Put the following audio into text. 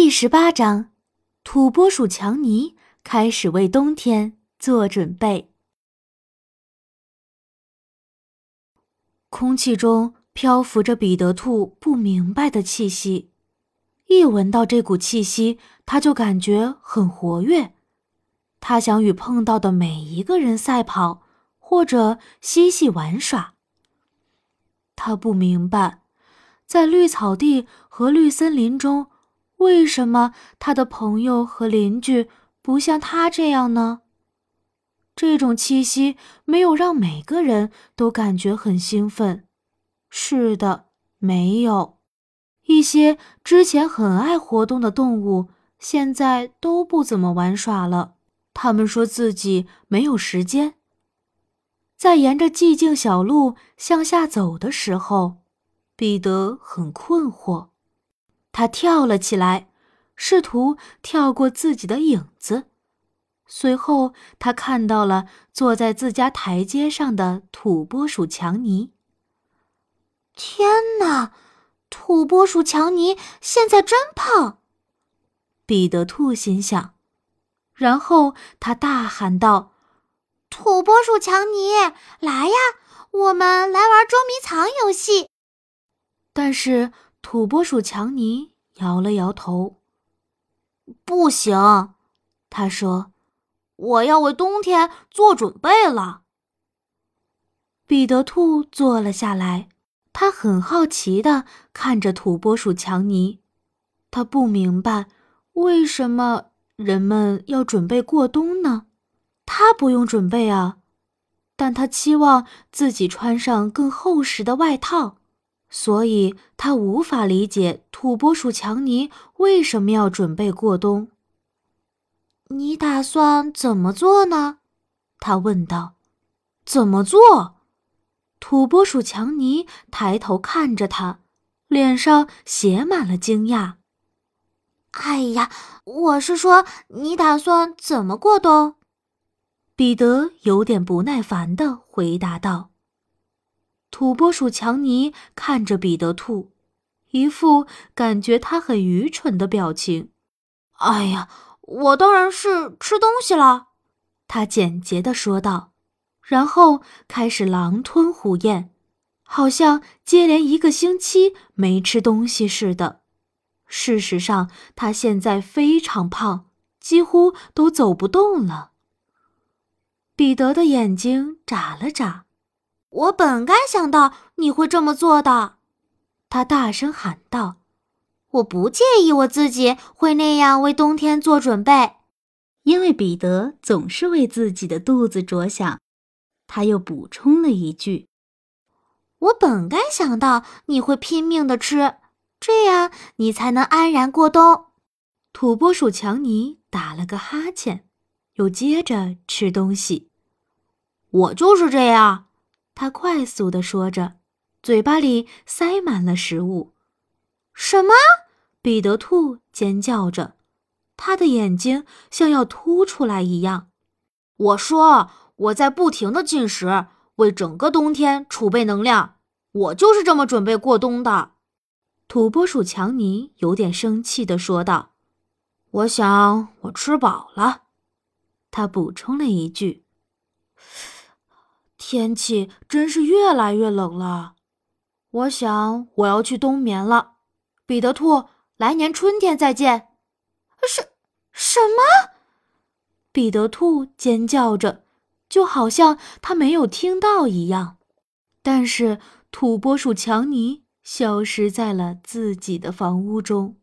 第十八章，土拨鼠强尼开始为冬天做准备。空气中漂浮着彼得兔不明白的气息，一闻到这股气息，他就感觉很活跃。他想与碰到的每一个人赛跑，或者嬉戏玩耍。他不明白，在绿草地和绿森林中。为什么他的朋友和邻居不像他这样呢？这种气息没有让每个人都感觉很兴奋。是的，没有。一些之前很爱活动的动物，现在都不怎么玩耍了。他们说自己没有时间。在沿着寂静小路向下走的时候，彼得很困惑。他跳了起来，试图跳过自己的影子。随后，他看到了坐在自家台阶上的土拨鼠强尼。天哪，土拨鼠强尼现在真胖！彼得兔心想。然后他大喊道：“土拨鼠强尼，来呀，我们来玩捉迷藏游戏！”但是。土拨鼠强尼摇了摇头，不行，他说：“我要为冬天做准备了。”彼得兔坐了下来，他很好奇的看着土拨鼠强尼，他不明白为什么人们要准备过冬呢？他不用准备啊，但他期望自己穿上更厚实的外套。所以他无法理解土拨鼠强尼为什么要准备过冬。你打算怎么做呢？他问道。怎么做？土拨鼠强尼抬头看着他，脸上写满了惊讶。哎呀，我是说，你打算怎么过冬？彼得有点不耐烦的回答道。土拨鼠强尼看着彼得兔，一副感觉他很愚蠢的表情。“哎呀，我当然是吃东西了。”他简洁的说道，然后开始狼吞虎咽，好像接连一个星期没吃东西似的。事实上，他现在非常胖，几乎都走不动了。彼得的眼睛眨了眨。我本该想到你会这么做的，他大声喊道：“我不介意我自己会那样为冬天做准备，因为彼得总是为自己的肚子着想。”他又补充了一句：“我本该想到你会拼命的吃，这样你才能安然过冬。”土拨鼠强尼打了个哈欠，又接着吃东西。我就是这样。他快速的说着，嘴巴里塞满了食物。什么？彼得兔尖叫着，他的眼睛像要凸出来一样。我说我在不停的进食，为整个冬天储备能量。我就是这么准备过冬的。土拨鼠强尼有点生气的说道：“我想我吃饱了。”他补充了一句。天气真是越来越冷了，我想我要去冬眠了。彼得兔，来年春天再见。什什么？彼得兔尖叫着，就好像他没有听到一样。但是土拨鼠强尼消失在了自己的房屋中。